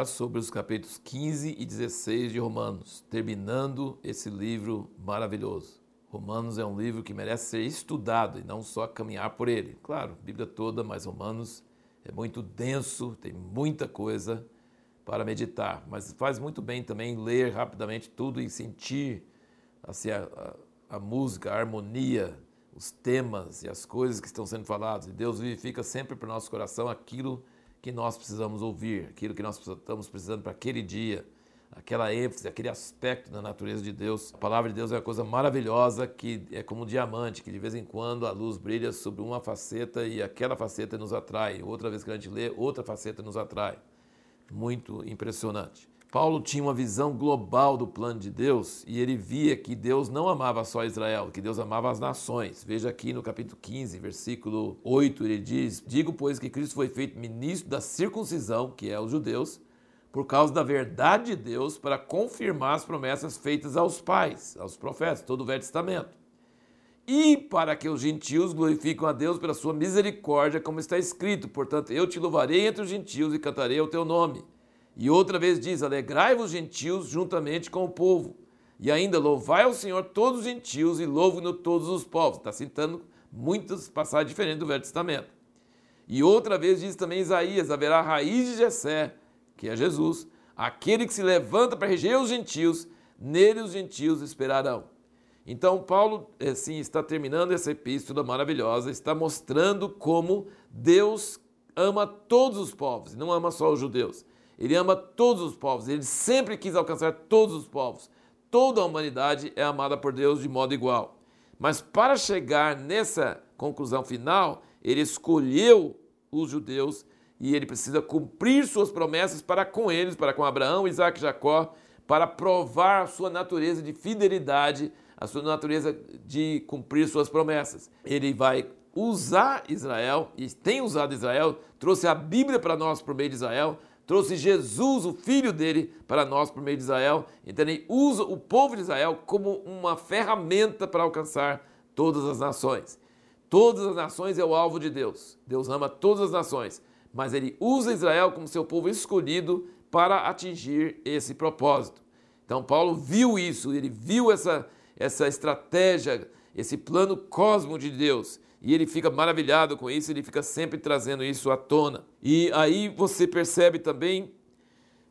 falar sobre os capítulos 15 e 16 de Romanos, terminando esse livro maravilhoso. Romanos é um livro que merece ser estudado e não só caminhar por ele. Claro, Bíblia toda, mas Romanos é muito denso, tem muita coisa para meditar, mas faz muito bem também ler rapidamente tudo e sentir assim, a, a, a música, a harmonia, os temas e as coisas que estão sendo faladas. E Deus vivifica sempre para o nosso coração aquilo que nós precisamos ouvir, aquilo que nós estamos precisando para aquele dia, aquela ênfase, aquele aspecto da natureza de Deus. A palavra de Deus é uma coisa maravilhosa que é como um diamante, que de vez em quando a luz brilha sobre uma faceta e aquela faceta nos atrai. Outra vez que a gente lê, outra faceta nos atrai. Muito impressionante. Paulo tinha uma visão global do plano de Deus e ele via que Deus não amava só Israel, que Deus amava as nações. Veja aqui no capítulo 15, versículo 8, ele diz: Digo, pois, que Cristo foi feito ministro da circuncisão, que é os judeus, por causa da verdade de Deus, para confirmar as promessas feitas aos pais, aos profetas, todo o Velho Testamento. E para que os gentios glorifiquem a Deus pela sua misericórdia, como está escrito: Portanto, eu te louvarei entre os gentios e cantarei o teu nome. E outra vez diz: Alegrai-vos, gentios, juntamente com o povo. E ainda louvai ao Senhor todos os gentios e louve-no todos os povos. Está citando muitas passagens diferentes do Velho Testamento. E outra vez diz também Isaías: haverá raiz de Jessé, que é Jesus, aquele que se levanta para reger os gentios, nele os gentios esperarão. Então, Paulo assim, está terminando essa epístola maravilhosa, está mostrando como Deus ama todos os povos, não ama só os judeus. Ele ama todos os povos, ele sempre quis alcançar todos os povos. Toda a humanidade é amada por Deus de modo igual. Mas para chegar nessa conclusão final, ele escolheu os judeus e ele precisa cumprir suas promessas para com eles, para com Abraão, Isaac e Jacó, para provar a sua natureza de fidelidade, a sua natureza de cumprir suas promessas. Ele vai usar Israel e tem usado Israel, trouxe a Bíblia para nós por meio de Israel, trouxe Jesus, o filho dele, para nós por meio de Israel. Então ele usa o povo de Israel como uma ferramenta para alcançar todas as nações. Todas as nações é o alvo de Deus. Deus ama todas as nações, mas ele usa Israel como seu povo escolhido para atingir esse propósito. Então Paulo viu isso, ele viu essa, essa estratégia, esse plano cosmo de Deus e ele fica maravilhado com isso, ele fica sempre trazendo isso à tona. E aí você percebe também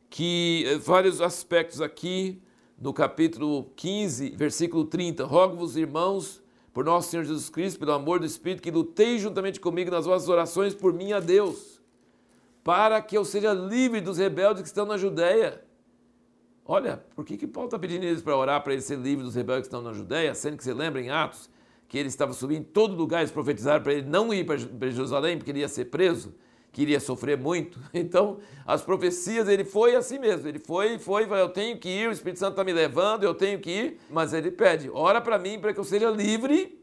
que eh, vários aspectos aqui no capítulo 15, versículo 30, rogo-vos, irmãos, por nosso Senhor Jesus Cristo, pelo amor do Espírito, que lutei juntamente comigo nas vossas orações por mim a Deus, para que eu seja livre dos rebeldes que estão na Judéia. Olha, por que, que Paulo está pedindo eles para orar para ele ser livre dos rebeldes que estão na Judéia, sendo que você lembra em Atos que ele estava subindo em todo lugar, eles profetizaram para ele não ir para Jerusalém, porque ele ia ser preso, que iria sofrer muito. Então, as profecias, ele foi assim mesmo, ele foi, foi, foi eu tenho que ir, o Espírito Santo está me levando, eu tenho que ir, mas ele pede, ora para mim para que eu seja livre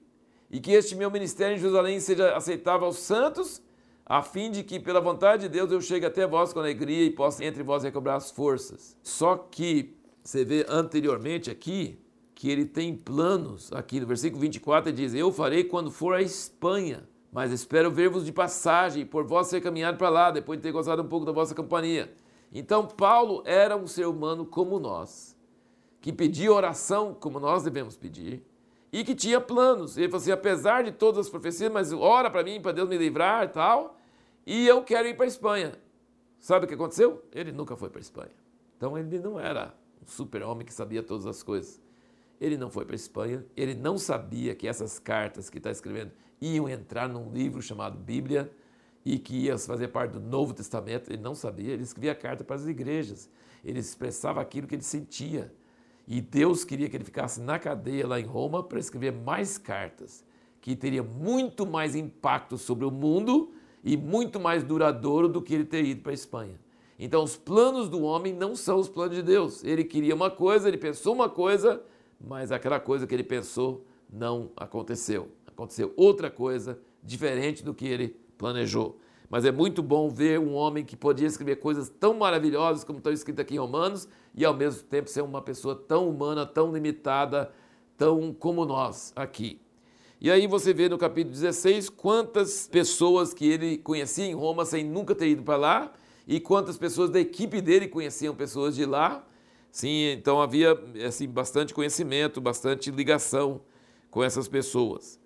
e que este meu ministério em Jerusalém seja aceitável aos santos, a fim de que, pela vontade de Deus, eu chegue até vós com alegria e possa entre vós recobrar as forças. Só que você vê anteriormente aqui, que ele tem planos, aqui no versículo 24 ele diz: Eu farei quando for à Espanha, mas espero ver-vos de passagem, por vós ser caminhado para lá, depois de ter gostado um pouco da vossa companhia. Então, Paulo era um ser humano como nós, que pedia oração como nós devemos pedir, e que tinha planos. Ele falou assim: apesar de todas as profecias, mas ora para mim, para Deus me livrar e tal, e eu quero ir para a Espanha. Sabe o que aconteceu? Ele nunca foi para a Espanha. Então, ele não era um super-homem que sabia todas as coisas. Ele não foi para a Espanha, ele não sabia que essas cartas que está escrevendo iam entrar num livro chamado Bíblia e que ia fazer parte do Novo Testamento. Ele não sabia, ele escrevia carta para as igrejas, ele expressava aquilo que ele sentia. E Deus queria que ele ficasse na cadeia lá em Roma para escrever mais cartas, que teria muito mais impacto sobre o mundo e muito mais duradouro do que ele ter ido para a Espanha. Então, os planos do homem não são os planos de Deus. Ele queria uma coisa, ele pensou uma coisa, mas aquela coisa que ele pensou não aconteceu. Aconteceu outra coisa diferente do que ele planejou. Mas é muito bom ver um homem que podia escrever coisas tão maravilhosas como estão escritas aqui em Romanos e ao mesmo tempo ser uma pessoa tão humana, tão limitada, tão como nós aqui. E aí você vê no capítulo 16 quantas pessoas que ele conhecia em Roma sem nunca ter ido para lá e quantas pessoas da equipe dele conheciam pessoas de lá. Sim, então havia assim, bastante conhecimento, bastante ligação com essas pessoas.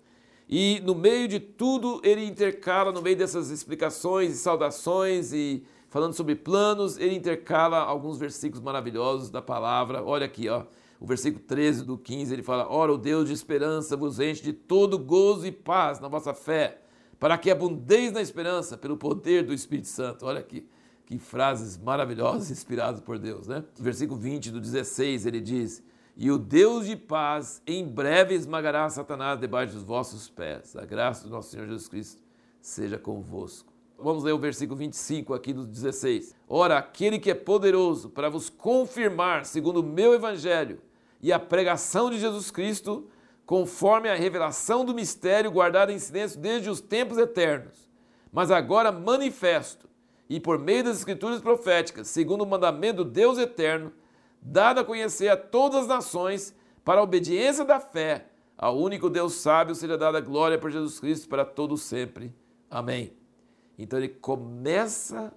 E no meio de tudo, ele intercala, no meio dessas explicações e saudações e falando sobre planos, ele intercala alguns versículos maravilhosos da palavra. Olha aqui, ó, o versículo 13 do 15, ele fala: Ora, o Deus de esperança vos enche de todo gozo e paz na vossa fé, para que abundeis na esperança pelo poder do Espírito Santo. Olha aqui, que frases maravilhosas inspiradas por Deus, né? Versículo 20 do 16, ele diz: e o Deus de paz em breve esmagará Satanás debaixo dos vossos pés. A graça do nosso Senhor Jesus Cristo seja convosco. Vamos ler o versículo 25 aqui do 16. Ora, aquele que é poderoso para vos confirmar, segundo o meu evangelho e a pregação de Jesus Cristo, conforme a revelação do mistério guardado em silêncio desde os tempos eternos, mas agora manifesto, e por meio das escrituras proféticas, segundo o mandamento do Deus eterno, dado a conhecer a todas as nações, para a obediência da fé, ao único Deus sábio seja dada a glória por Jesus Cristo para todo sempre. Amém. Então ele começa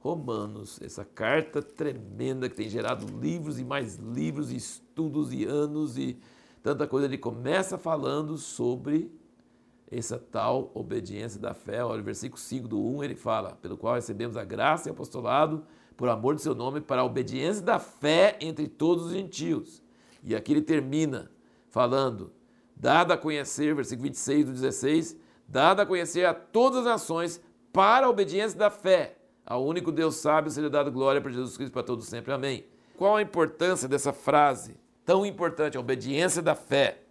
Romanos, essa carta tremenda que tem gerado livros e mais livros, e estudos e anos e tanta coisa. Ele começa falando sobre essa tal obediência da fé. Olha, o versículo 5 do 1 ele fala: pelo qual recebemos a graça e apostolado por amor do seu nome, para a obediência da fé entre todos os gentios. E aqui ele termina falando, dada a conhecer, versículo 26 do 16, dada a conhecer a todas as nações para a obediência da fé. Ao único Deus sábio seja dado glória para Jesus Cristo para todos sempre. Amém. Qual a importância dessa frase? Tão importante, a obediência da fé.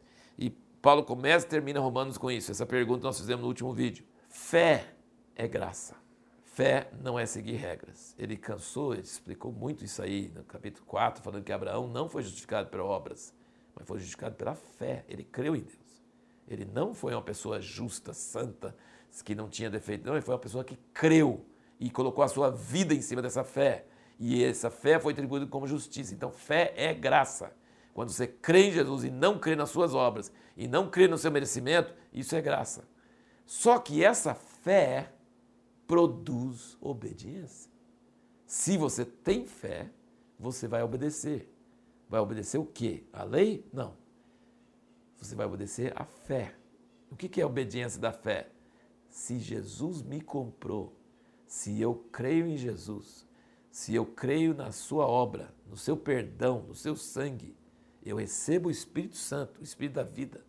Paulo começa e termina Romanos com isso. Essa pergunta nós fizemos no último vídeo. Fé é graça. Fé não é seguir regras. Ele cansou, ele explicou muito isso aí no capítulo 4, falando que Abraão não foi justificado por obras, mas foi justificado pela fé. Ele creu em Deus. Ele não foi uma pessoa justa, santa, que não tinha defeito. Não, ele foi uma pessoa que creu e colocou a sua vida em cima dessa fé. E essa fé foi atribuída como justiça. Então, fé é graça. Quando você crê em Jesus e não crê nas suas obras, e não crê no seu merecimento, isso é graça. Só que essa fé produz obediência. Se você tem fé, você vai obedecer. Vai obedecer o quê? A lei? Não. Você vai obedecer a fé. O que é a obediência da fé? Se Jesus me comprou, se eu creio em Jesus, se eu creio na sua obra, no seu perdão, no seu sangue, eu recebo o Espírito Santo, o Espírito da vida.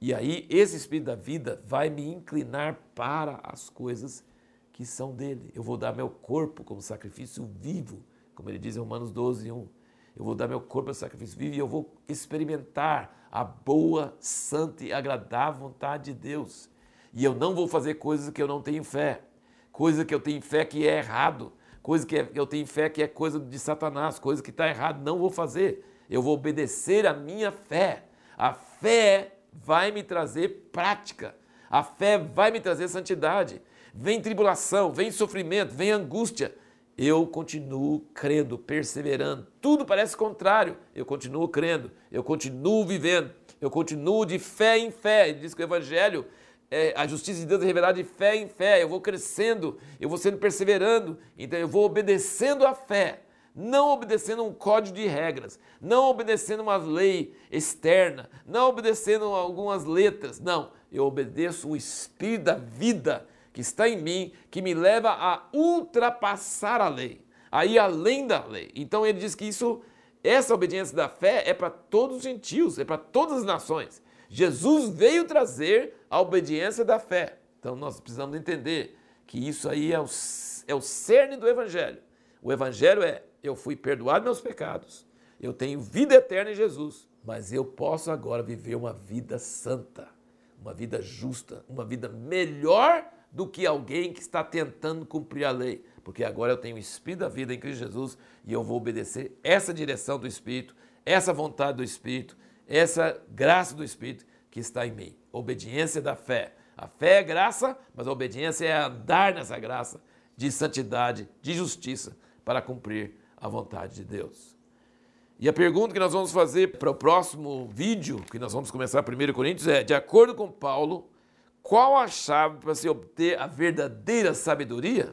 E aí, esse Espírito da vida vai me inclinar para as coisas que são dele. Eu vou dar meu corpo como sacrifício vivo, como ele diz em Romanos 12, 1. Eu vou dar meu corpo como sacrifício vivo e eu vou experimentar a boa, santa e agradável vontade de Deus. E eu não vou fazer coisas que eu não tenho fé, coisa que eu tenho fé que é errado, coisa que eu tenho fé que é coisa de Satanás, coisa que está errado, não vou fazer. Eu vou obedecer a minha fé. A fé vai me trazer prática. A fé vai me trazer santidade vem tribulação, vem sofrimento, vem angústia, eu continuo crendo, perseverando. Tudo parece contrário, eu continuo crendo, eu continuo vivendo, eu continuo de fé em fé. Ele diz que o Evangelho, é, a justiça de Deus é revelada de fé em fé. Eu vou crescendo, eu vou sendo perseverando, então eu vou obedecendo a fé. Não obedecendo um código de regras, não obedecendo uma lei externa, não obedecendo algumas letras. Não, eu obedeço o Espírito da vida que está em mim, que me leva a ultrapassar a lei, a ir além da lei. Então ele diz que isso, essa obediência da fé é para todos os gentios, é para todas as nações. Jesus veio trazer a obediência da fé. Então nós precisamos entender que isso aí é o, é o cerne do Evangelho. O Evangelho é: eu fui perdoado meus pecados, eu tenho vida eterna em Jesus, mas eu posso agora viver uma vida santa, uma vida justa, uma vida melhor do que alguém que está tentando cumprir a lei, porque agora eu tenho o Espírito da vida em Cristo Jesus e eu vou obedecer essa direção do Espírito, essa vontade do Espírito, essa graça do Espírito que está em mim. Obediência da fé. A fé é graça, mas a obediência é andar nessa graça de santidade, de justiça, para cumprir a vontade de Deus. E a pergunta que nós vamos fazer para o próximo vídeo, que nós vamos começar 1 Coríntios, é: de acordo com Paulo, qual a chave para se obter a verdadeira sabedoria?